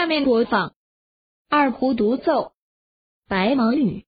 下面播放二胡独奏白毛女。